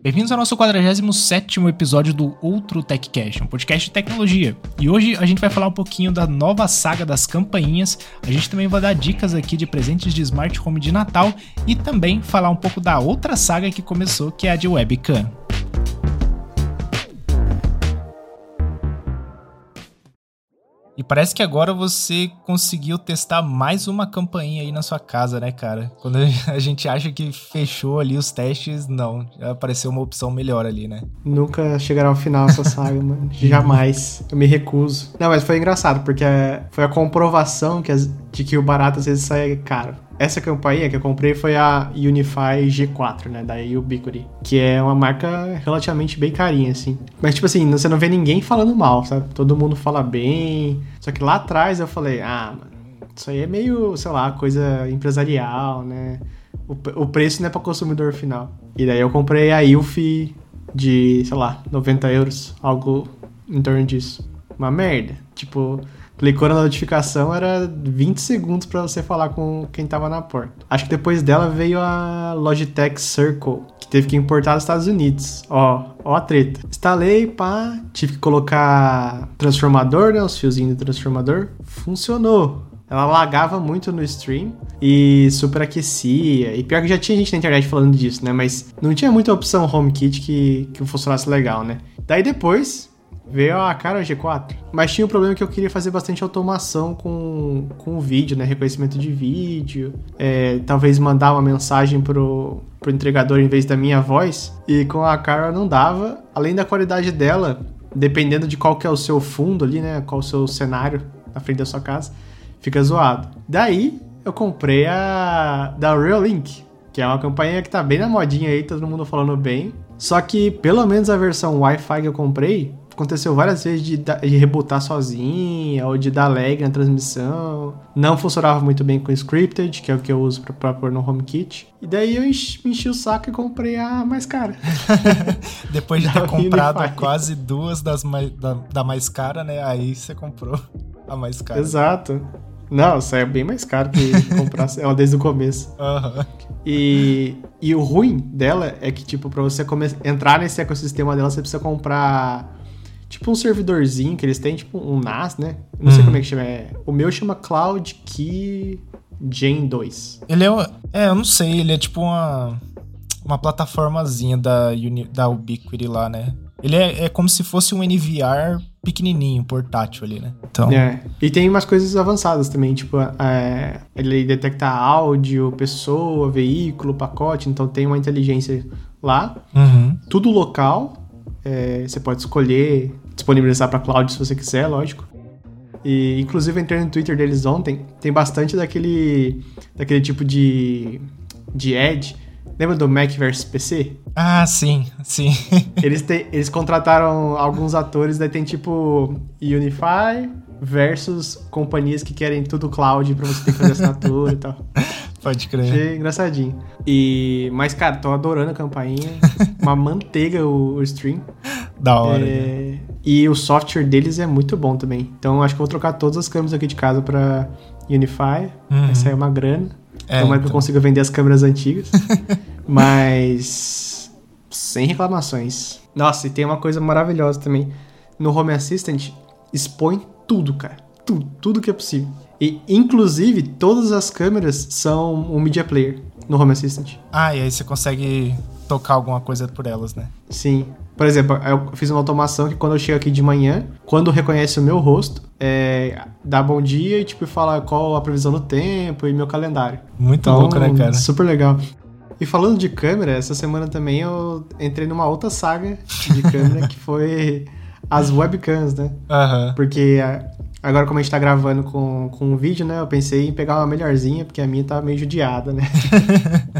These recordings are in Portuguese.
Bem-vindos ao nosso 47 episódio do Outro TechCast, um podcast de tecnologia. E hoje a gente vai falar um pouquinho da nova saga das campainhas, a gente também vai dar dicas aqui de presentes de smart home de Natal e também falar um pouco da outra saga que começou, que é a de webcam. E parece que agora você conseguiu testar mais uma campainha aí na sua casa, né, cara? Quando a gente acha que fechou ali os testes, não. Já apareceu uma opção melhor ali, né? Nunca chegará ao final essa saga, mano. Jamais. Eu me recuso. Não, mas foi engraçado, porque foi a comprovação que as, de que o barato às vezes sai caro. Essa campainha que eu comprei foi a Unify G4, né, da Ubiquiti, que é uma marca relativamente bem carinha, assim. Mas, tipo assim, você não vê ninguém falando mal, sabe? Todo mundo fala bem. Só que lá atrás eu falei, ah, mano, isso aí é meio, sei lá, coisa empresarial, né? O, o preço não é pra consumidor final. E daí eu comprei a UFI de, sei lá, 90 euros, algo em torno disso. Uma merda. Tipo, Clicou na notificação, era 20 segundos para você falar com quem tava na porta. Acho que depois dela veio a Logitech Circle, que teve que importar dos Estados Unidos. Ó, ó a treta. Instalei, pá, tive que colocar transformador, né, os fiozinhos do transformador. Funcionou. Ela lagava muito no stream e superaquecia. E pior que já tinha gente na internet falando disso, né? Mas não tinha muita opção HomeKit que, que funcionasse legal, né? Daí depois, Veio a cara G4. Mas tinha o um problema que eu queria fazer bastante automação com, com o vídeo, né? Reconhecimento de vídeo. É, talvez mandar uma mensagem pro, pro entregador em vez da minha voz. E com a cara não dava. Além da qualidade dela, dependendo de qual que é o seu fundo ali, né? Qual o seu cenário na frente da sua casa, fica zoado. Daí eu comprei a da Reolink, que é uma campanha que tá bem na modinha aí, todo mundo falando bem. Só que pelo menos a versão Wi-Fi que eu comprei aconteceu várias vezes de, de rebootar sozinha ou de dar lag na transmissão. Não funcionava muito bem com o Scripted, que é o que eu uso pra, pra pôr no HomeKit. E daí eu enchi, enchi o saco e comprei a mais cara. Depois de ter comprado Unify. quase duas das mais, da, da mais cara, né? Aí você comprou a mais cara. Exato. Não, isso é bem mais caro que comprar ela desde o começo. Uhum. E, e o ruim dela é que, tipo, pra você entrar nesse ecossistema dela, você precisa comprar tipo um servidorzinho que eles têm, tipo um NAS, né? Não sei hum. como é que chama. É, o meu chama Cloud Key Gen 2. Ele é, é, eu não sei, ele é tipo uma uma plataformazinha da Uni, da Ubiquiti lá, né? Ele é, é como se fosse um NVR pequenininho, portátil ali, né? Então... É. E tem umas coisas avançadas também, tipo, é, ele detecta áudio, pessoa, veículo, pacote, então tem uma inteligência lá. Uhum. Tudo local, é, você pode escolher disponibilizar para cloud se você quiser, lógico. E inclusive entrei no Twitter deles ontem, tem bastante daquele daquele tipo de de ad. Lembra do Mac versus PC? Ah, sim, sim. eles, te, eles contrataram alguns atores, daí tem tipo Unify versus companhias que querem tudo cloud pra você ter que fazer assinatura e tal. Pode crer. Achei engraçadinho. E, mas, cara, tô adorando a campainha. Uma manteiga o, o stream. Da hora. É, né? E o software deles é muito bom também. Então, acho que vou trocar todas as câmeras aqui de casa pra Unify. Uhum. Vai sair uma grana. É, Tomara então. que eu consiga vender as câmeras antigas. mas. Sem reclamações. Nossa, e tem uma coisa maravilhosa também. No Home Assistant, expõe tudo, cara. Tudo, tudo que é possível. E, inclusive, todas as câmeras são um media player no Home Assistant. Ah, e aí você consegue tocar alguma coisa por elas, né? Sim. Por exemplo, eu fiz uma automação que quando eu chego aqui de manhã, quando reconhece o meu rosto, é, dá bom dia e tipo fala qual a previsão do tempo e meu calendário. Muito então, louco, né, cara? Super legal. E falando de câmera, essa semana também eu entrei numa outra saga de câmera que foi as webcams, né? Uhum. Porque Agora, como a gente tá gravando com, com um vídeo, né? Eu pensei em pegar uma melhorzinha, porque a minha tá meio judiada, né?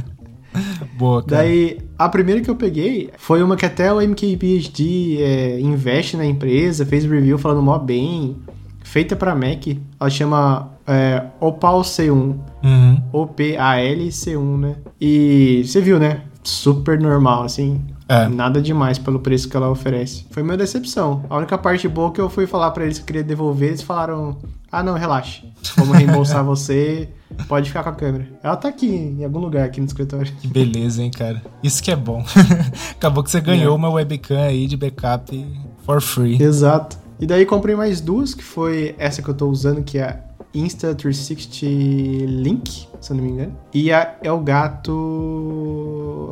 Boa, cara. Daí, a primeira que eu peguei foi uma que até o MKBHD é, investe na empresa, fez review falando mó bem, feita para Mac. Ela chama é, Opal C1. Uhum. O-P-A-L C1, né? E você viu, né? Super normal, assim. É. Nada demais pelo preço que ela oferece. Foi uma decepção. A única parte boa que eu fui falar para eles que eu queria devolver, eles falaram: ah, não, relaxe. Vamos reembolsar você Pode ficar com a câmera. Ela tá aqui, em algum lugar aqui no escritório. Que beleza, hein, cara. Isso que é bom. Acabou que você ganhou é. uma webcam aí de backup for free. Exato. E daí comprei mais duas, que foi essa que eu tô usando, que é Insta360 Link, se eu não me engano. E a Elgato...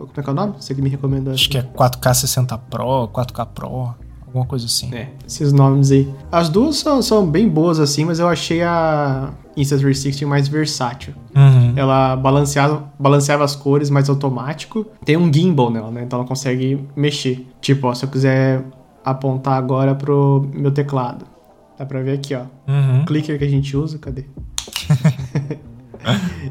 Como é que é o nome? Você que me recomendou. Acho que é 4K 60 Pro, 4K Pro alguma coisa assim. É, esses nomes aí. As duas são, são bem boas assim, mas eu achei a Insta360 mais versátil. Uhum. Ela balanceava, balanceava as cores mais automático. Tem um gimbal nela, né? Então ela consegue mexer. Tipo, ó, se eu quiser apontar agora pro meu teclado. Dá pra ver aqui, ó. Uhum. O clicker que a gente usa, cadê?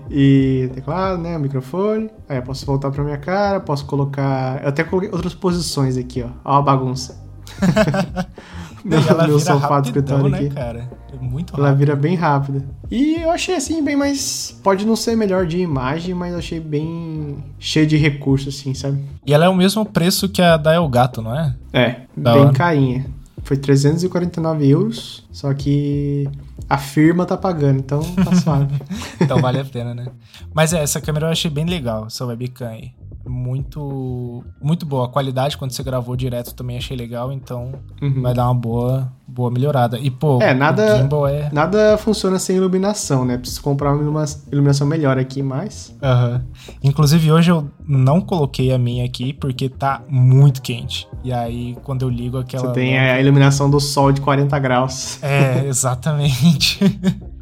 e teclado, né? O microfone. Aí eu posso voltar pra minha cara, posso colocar. Eu até coloquei outras posições aqui, ó. Ó a bagunça. meu, meu sofá do escritório né, aqui. Cara? É muito rápido. Ela vira bem rápida. E eu achei assim, bem mais. Pode não ser melhor de imagem, mas eu achei bem cheio de recursos, assim, sabe? E ela é o mesmo preço que a da Elgato, não é? É, da bem hora. carinha. Foi 349 euros, só que a firma tá pagando, então tá suave. então vale a pena, né? Mas é, essa câmera eu achei bem legal, essa webcam aí muito muito boa. A qualidade quando você gravou direto também achei legal, então uhum. vai dar uma boa boa melhorada. E pô, é, nada é... nada funciona sem iluminação, né? Preciso comprar uma iluminação melhor aqui, mais. Uhum. Inclusive hoje eu não coloquei a minha aqui porque tá muito quente. E aí quando eu ligo aquela Você tem a iluminação do sol de 40 graus. É, exatamente.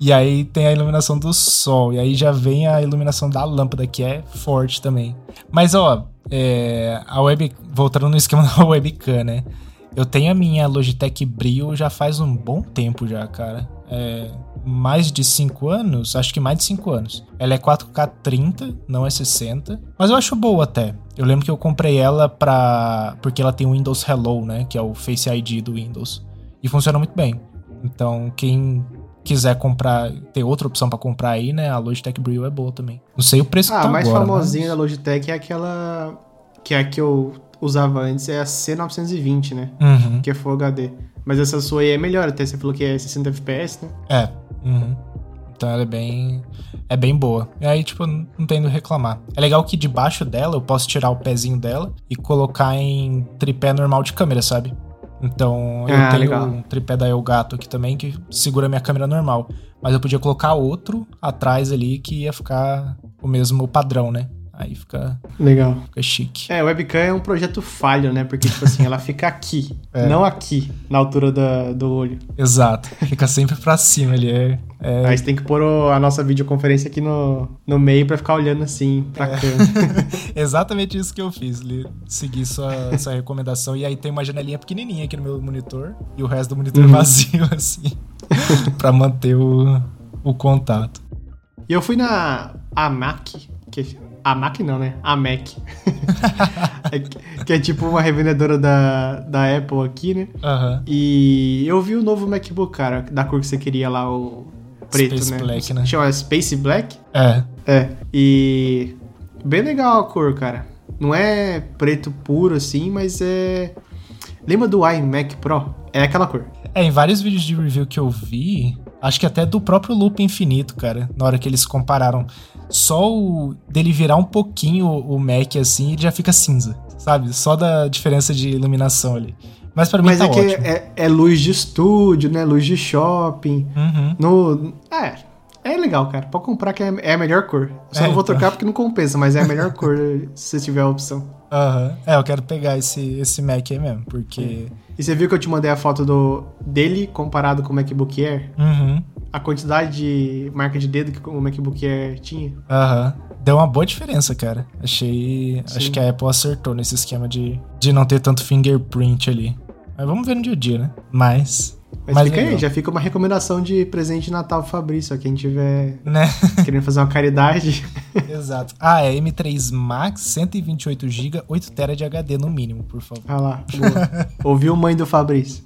E aí tem a iluminação do sol. E aí já vem a iluminação da lâmpada, que é forte também. Mas, ó, é, a web. Voltando no esquema da webcam, né? Eu tenho a minha Logitech Brio já faz um bom tempo já, cara. É, mais de 5 anos, acho que mais de 5 anos. Ela é 4K 30, não é 60, mas eu acho boa até. Eu lembro que eu comprei ela pra porque ela tem o Windows Hello, né, que é o Face ID do Windows, e funciona muito bem. Então, quem quiser comprar, ter outra opção para comprar aí, né? A Logitech Brio é boa também. Não sei o preço ah, que tá a mais agora, famosinha mas... da Logitech é aquela que é a que eu usava antes, é a C920, né? Uhum. Que é Full HD. Mas essa sua aí é melhor, até você falou que é 60 FPS, né? É. Uhum. Então ela é bem. É bem boa. E aí, tipo, não tendo reclamar. É legal que debaixo dela eu posso tirar o pezinho dela e colocar em tripé normal de câmera, sabe? Então eu ah, tenho legal. um tripé da Elgato aqui também que segura minha câmera normal. Mas eu podia colocar outro atrás ali que ia ficar o mesmo padrão, né? Aí fica. Legal. Fica chique. É, o webcam é um projeto falho, né? Porque, tipo assim, ela fica aqui, é. não aqui, na altura da, do olho. Exato. Fica sempre pra cima ali. É, é... Aí você tem que pôr a nossa videoconferência aqui no, no meio pra ficar olhando assim pra é. câmera. Exatamente isso que eu fiz. Segui sua, sua recomendação. E aí tem uma janelinha pequenininha aqui no meu monitor e o resto do monitor uhum. vazio, assim, pra manter o, o contato. E eu fui na AMAC, que a Mac não, né? A Mac. é, que é tipo uma revendedora da, da Apple aqui, né? Uhum. E eu vi o novo MacBook, cara, da cor que você queria lá, o preto, Space né? Black, né? Chama Space Black? É. É. E bem legal a cor, cara. Não é preto puro assim, mas é. Lembra do iMac Pro? É aquela cor. É, em vários vídeos de review que eu vi, acho que até do próprio Loop Infinito, cara, na hora que eles compararam só o dele virar um pouquinho o Mac assim, ele já fica cinza, sabe? Só da diferença de iluminação ali. Mas para mim Mas tá é ótimo. que é, é, luz de estúdio, né? Luz de shopping. Uhum. No, é, é legal, cara. Pode comprar que é, é a melhor cor. Só é, não vou então. trocar porque não compensa, mas é a melhor cor se tiver a opção. Aham. Uhum. É, eu quero pegar esse, esse Mac aí mesmo, porque... E você viu que eu te mandei a foto do dele comparado com o MacBook Air? Uhum a quantidade de marca de dedo que o MacBook Air tinha. Aham. Uhum. Deu uma boa diferença, cara. Achei. Sim. Acho que a Apple acertou nesse esquema de, de não ter tanto fingerprint ali. Mas vamos ver no dia a dia, né? Mas. Mas, Mas fica aí, já fica uma recomendação de presente de Natal pro Fabrício, quem tiver né? querendo fazer uma caridade. Exato. Ah, é M3 Max, 128GB, 8TB de HD no mínimo, por favor. Ah lá, boa. Ouviu mãe do Fabrício.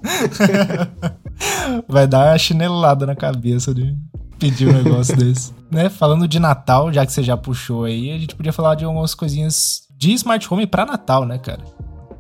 Vai dar uma chinelada na cabeça de pedir um negócio desse. Né? Falando de Natal, já que você já puxou aí, a gente podia falar de algumas coisinhas de smart home pra Natal, né, cara?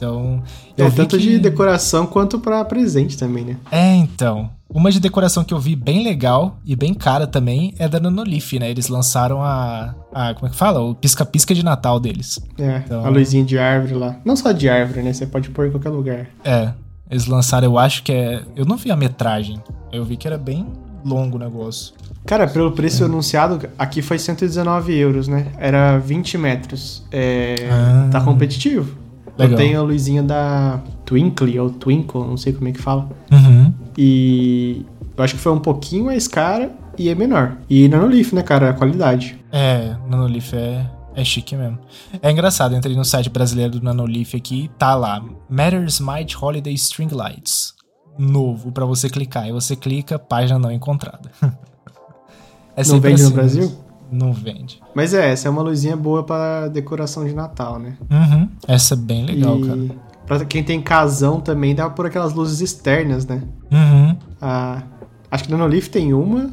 Então. é tanto que... de decoração quanto para presente também, né? É, então. Uma de decoração que eu vi bem legal e bem cara também é da Nanolith, né? Eles lançaram a, a como é que fala? O pisca-pisca de Natal deles. É, então, a luzinha de árvore lá. Não só de árvore, né? Você pode pôr em qualquer lugar. É, eles lançaram, eu acho que é... Eu não vi a metragem, eu vi que era bem longo o negócio. Cara, pelo preço é. anunciado, aqui foi 119 euros, né? Era 20 metros. É, ah, tá competitivo. Legal. Eu tenho a luzinha da Twinkle, ou Twinkle, não sei como é que fala. Uhum. E eu acho que foi um pouquinho mais cara e é menor. E Nanolith, né, cara? A qualidade. É, Nanolith é, é chique mesmo. É engraçado, entrei no site brasileiro do Nanolith aqui, tá lá. Matters Might Holiday String Lights. Novo para você clicar. E você clica, página não encontrada. é não vende assim, no Brasil? Não vende. Mas é, essa é uma luzinha boa para decoração de Natal, né? Uhum. Essa é bem legal, e... cara. Pra quem tem casão também, dá por aquelas luzes externas, né? Uhum. A, acho que a Nanolith tem uma,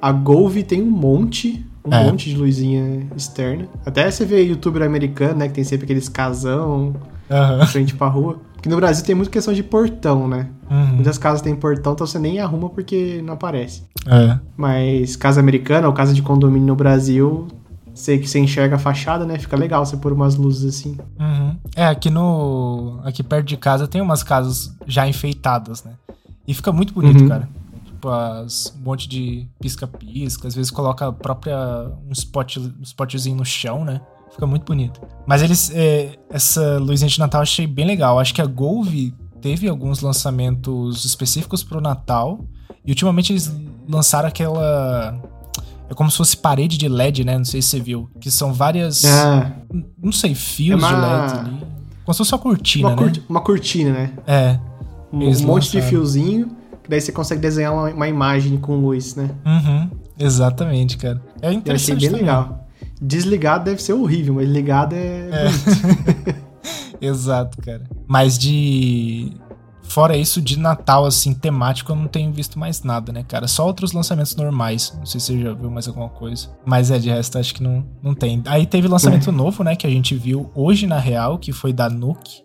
a Golve tem um monte, um é. monte de luzinha externa. Até você vê youtuber americano, né, que tem sempre aqueles casão uhum. frente pra rua. Porque no Brasil tem muita questão de portão, né? Uhum. Muitas casas têm portão, então você nem arruma porque não aparece. É. Mas casa americana ou casa de condomínio no Brasil, sei que você enxerga a fachada, né? Fica legal você pôr umas luzes assim. Uhum. É, aqui no. Aqui perto de casa tem umas casas já enfeitadas, né? E fica muito bonito, uhum. cara. Tipo, as, um monte de pisca-pisca, às vezes coloca a própria. um, spot, um spotzinho no chão, né? Fica muito bonito. Mas eles. É, essa luzinha de Natal eu achei bem legal. Acho que a Golve teve alguns lançamentos específicos pro Natal. E ultimamente eles lançaram aquela é como se fosse parede de LED, né? Não sei se você viu. Que são várias. Ah. Não sei, fios é uma... de LED ali. Como se fosse uma cortina, uma né? Curti... Uma cortina, né? É. Um, um monte de fiozinho. Que daí você consegue desenhar uma, uma imagem com luz, né? Uhum. Exatamente, cara. É interessante. Eu achei bem também. legal. Desligado deve ser horrível, mas ligado é. é. Exato, cara. Mas de Fora isso, de Natal, assim, temático, eu não tenho visto mais nada, né, cara? Só outros lançamentos normais. Não sei se você já viu mais alguma coisa. Mas é, de resto, acho que não, não tem. Aí teve lançamento é. novo, né, que a gente viu hoje, na real, que foi da Nuke.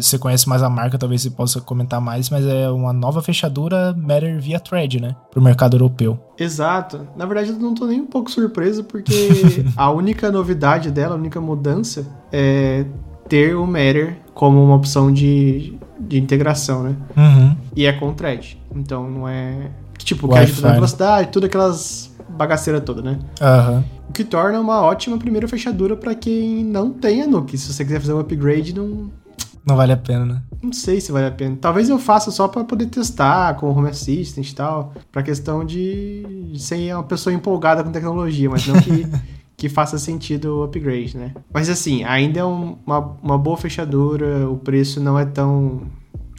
Você conhece mais a marca, talvez você possa comentar mais, mas é uma nova fechadura Matter via Thread, né? Pro mercado europeu. Exato. Na verdade, eu não tô nem um pouco surpreso, porque a única novidade dela, a única mudança é ter o Matter como uma opção de, de integração, né? Uhum. E é com thread. Então não é. Tipo, que ajuda na velocidade, tudo aquelas bagaceira toda, né? Uhum. O que torna uma ótima primeira fechadura para quem não tem a Nuke. Se você quiser fazer um upgrade, não. Não vale a pena, né? Não sei se vale a pena. Talvez eu faça só para poder testar com o Home Assistant e tal. Pra questão de ser uma pessoa empolgada com tecnologia, mas não que. que faça sentido o upgrade, né? Mas assim, ainda é um, uma, uma boa fechadura, o preço não é tão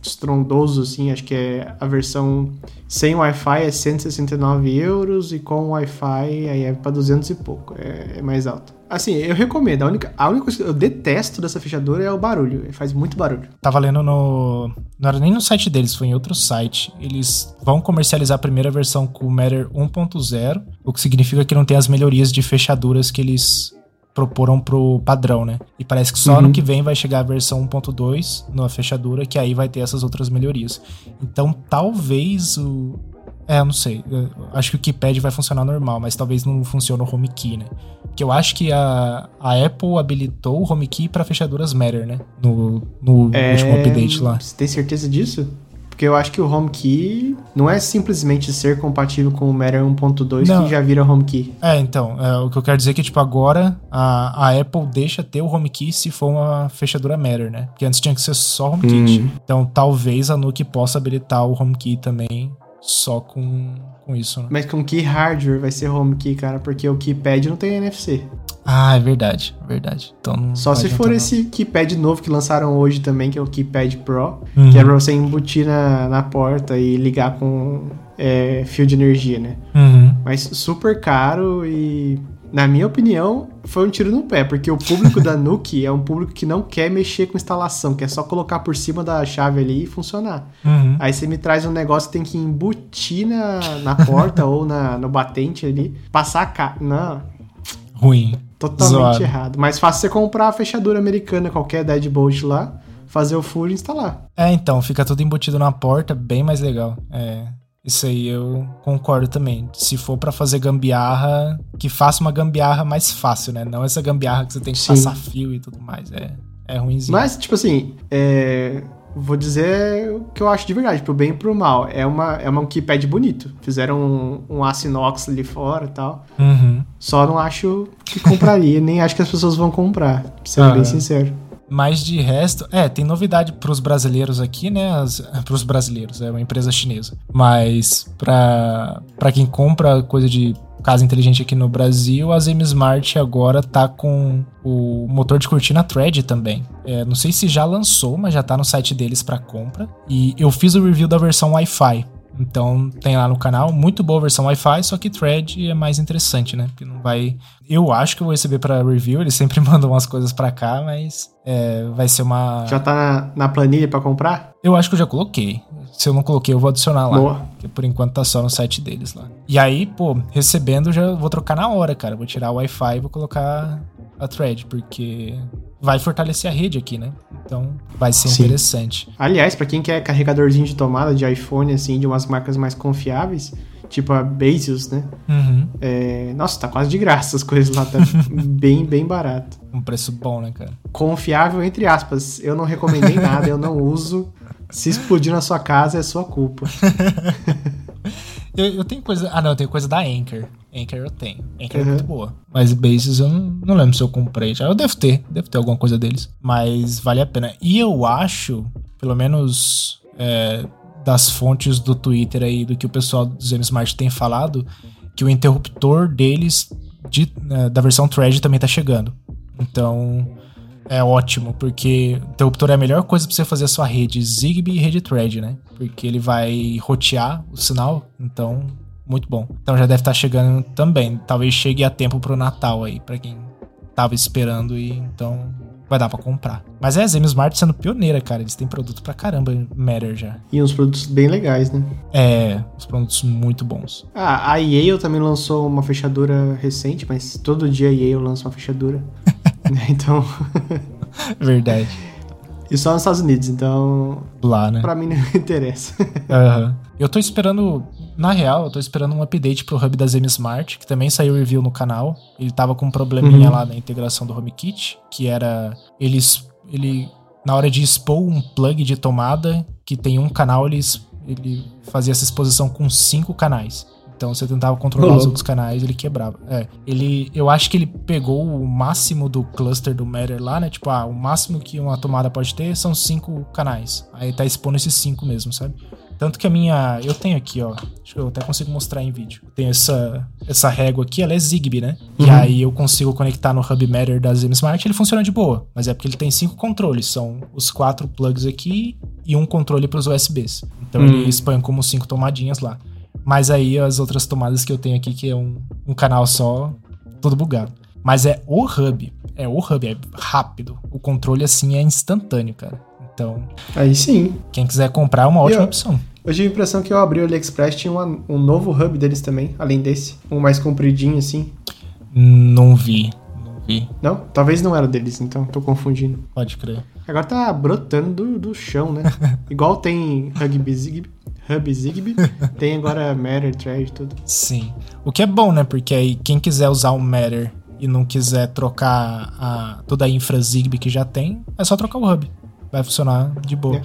estrondoso, assim, acho que é a versão sem Wi-Fi é 169 euros e com Wi-Fi aí é para 200 e pouco, é, é, mais alto. Assim, eu recomendo, a única, a única coisa que eu detesto dessa fechadura é o barulho, ele faz muito barulho. Tava lendo no... não era nem no site deles, foi em outro site, eles vão comercializar a primeira versão com o Matter 1.0, o que significa que não tem as melhorias de fechaduras que eles proporam pro padrão, né? E parece que só uhum. no que vem vai chegar a versão 1.2 na fechadura, que aí vai ter essas outras melhorias. Então talvez o. É, eu não sei. Eu acho que o keypad vai funcionar normal, mas talvez não funcione o home key, né? Porque eu acho que a, a Apple habilitou o home key para fechaduras Matter, né? No, no é... último update lá. Você tem certeza disso? Porque eu acho que o HomeKey não é simplesmente ser compatível com o Matter 1.2 que já vira HomeKey. É, então, é, o que eu quero dizer é que, tipo, agora a, a Apple deixa ter o HomeKey se for uma fechadura Matter, né? Porque antes tinha que ser só HomeKit. Hum. Então, talvez a Nuke possa habilitar o HomeKey também só com, com isso, né? Mas com que hardware vai ser HomeKey, cara? Porque o keypad não tem NFC. Ah, é verdade, é verdade. Então Só se for esse keypad novo que lançaram hoje também, que é o keypad Pro, uhum. que é pra você embutir na, na porta e ligar com é, fio de energia, né? Uhum. Mas super caro e, na minha opinião, foi um tiro no pé, porque o público da Nuke é um público que não quer mexer com instalação, que é só colocar por cima da chave ali e funcionar. Uhum. Aí você me traz um negócio que tem que embutir na, na porta ou na, no batente ali, passar a ca... Não. Ruim. Totalmente Zoado. errado. Mais fácil você comprar a fechadura americana, qualquer Deadbolt lá, fazer o furo e instalar. É, então, fica tudo embutido na porta, bem mais legal. É, Isso aí eu concordo também. Se for para fazer gambiarra, que faça uma gambiarra mais fácil, né? Não essa gambiarra que você tem que Sim. passar fio e tudo mais. É, é ruimzinho. Mas, tipo assim, é... vou dizer o que eu acho de verdade, pro bem e pro mal. É uma, é uma keypad bonito. Fizeram um, um aço inox ali fora e tal. Uhum. Só não acho que compraria, nem acho que as pessoas vão comprar, pra ser uhum. bem sincero. Mas de resto, é, tem novidade para os brasileiros aqui, né? Para os brasileiros, é uma empresa chinesa. Mas para quem compra coisa de casa inteligente aqui no Brasil, a Zem Smart agora tá com o motor de cortina Thread também. É, não sei se já lançou, mas já tá no site deles para compra. E eu fiz o review da versão Wi-Fi. Então tem lá no canal, muito boa a versão Wi-Fi, só que Thread é mais interessante, né? Porque não vai. Eu acho que eu vou receber para review, eles sempre mandam umas coisas para cá, mas é, vai ser uma. Já tá na, na planilha para comprar? Eu acho que eu já coloquei. Se eu não coloquei, eu vou adicionar lá. Boa. Porque por enquanto tá só no site deles lá. E aí, pô, recebendo, já vou trocar na hora, cara. Vou tirar o Wi-Fi e vou colocar a thread, porque vai fortalecer a rede aqui, né? Então vai ser Sim. interessante. Aliás, para quem quer carregadorzinho de tomada de iPhone, assim, de umas marcas mais confiáveis, tipo a Bezos, né? Uhum. É... Nossa, tá quase de graça as coisas lá, tá bem, bem barato. Um preço bom, né, cara? Confiável, entre aspas. Eu não recomendei nada, eu não uso. Se explodir na sua casa, é sua culpa. eu, eu tenho coisa. Ah, não, eu tenho coisa da Anchor. Anchor eu tenho. Anchor uhum. é muito boa. Mas Bases eu não, não, lembro se eu comprei já. Eu devo ter, devo ter alguma coisa deles. Mas vale a pena. E eu acho, pelo menos é, das fontes do Twitter aí, do que o pessoal do Zen Smart tem falado, que o interruptor deles de, né, da versão Thread também tá chegando. Então é ótimo, porque o interruptor é a melhor coisa para você fazer a sua rede Zigbee e rede Thread, né? Porque ele vai rotear o sinal, então muito bom. Então já deve estar tá chegando também. Talvez chegue a tempo pro Natal aí, para quem tava esperando e então vai dar para comprar. Mas é, a Zem Smart sendo pioneira, cara. Eles têm produto pra caramba em Matter já. E uns produtos bem legais, né? É, uns produtos muito bons. Ah, a Yale também lançou uma fechadura recente, mas todo dia a Yale lança uma fechadura. então. Verdade. E só nos Estados Unidos, então. Lá, né? Pra mim não interessa. Uhum. Eu tô esperando. Na real, eu tô esperando um update pro hub da Zen Smart, que também saiu review no canal. Ele tava com um probleminha uhum. lá na integração do HomeKit, que era. Eles. Ele. Na hora de expor um plug de tomada, que tem um canal, eles, ele fazia essa exposição com cinco canais. Então você tentava controlar os outros canais, ele quebrava. É, ele, eu acho que ele pegou o máximo do cluster do Matter lá, né? Tipo, ah, o máximo que uma tomada pode ter são cinco canais. Aí tá expondo esses cinco mesmo, sabe? Tanto que a minha. Eu tenho aqui, ó. Acho que eu até consigo mostrar em vídeo. Tenho essa, essa régua aqui, ela é Zigbee, né? Uhum. E aí eu consigo conectar no Hub Matter da Zim Smart ele funciona de boa. Mas é porque ele tem cinco controles. São os quatro plugs aqui e um controle para os USBs. Então ele expõe como cinco tomadinhas lá. Mas aí as outras tomadas que eu tenho aqui, que é um, um canal só, tudo bugado. Mas é o hub. É o hub, é rápido. O controle, assim, é instantâneo, cara. Então. Aí sim. Quem quiser comprar é uma ótima eu, opção. Eu tive a impressão que eu abri o AliExpress tinha uma, um novo hub deles também, além desse. Um mais compridinho, assim. Não vi. Não vi. Não? Talvez não era deles, então tô confundindo. Pode crer. Agora tá brotando do, do chão, né? Igual tem Rugby. Hub Zigbee, tem agora Matter, Thread, tudo. Sim. O que é bom, né? Porque aí quem quiser usar o Matter e não quiser trocar a, toda a infra Zigbee que já tem, é só trocar o Hub. Vai funcionar de boa. É.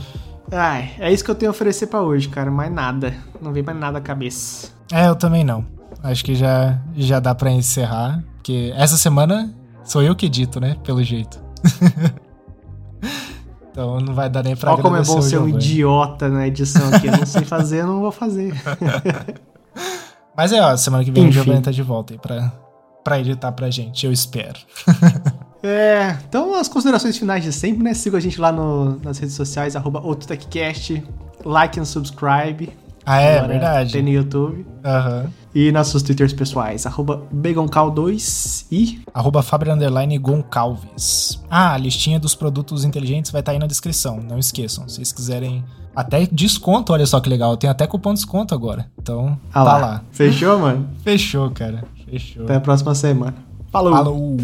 Ai, é isso que eu tenho a oferecer para hoje, cara. Mais nada. Não vem mais nada à cabeça. É, eu também não. Acho que já, já dá para encerrar. Porque essa semana sou eu que edito, né? Pelo jeito. Então não vai dar nem pra Olha como é bom ser um idiota na edição aqui. Eu não sei fazer, não vou fazer. Mas é, ó, semana que vem Enfim. o Giovanni tá de volta aí pra, pra editar pra gente, eu espero. é, então as considerações finais de sempre, né? Siga a gente lá no, nas redes sociais, arroba like and subscribe. Ah, é, verdade. Tem no YouTube. Aham. Uhum. E nossos twitters pessoais, arroba Begoncal2 e... Arroba. Ah, a listinha dos produtos inteligentes vai estar tá aí na descrição, não esqueçam. Se vocês quiserem até desconto, olha só que legal. Tem até cupom de desconto agora. Então, ah tá lá. lá. Fechou, mano? Fechou, cara. Fechou. Até a próxima semana. Falou. Falou.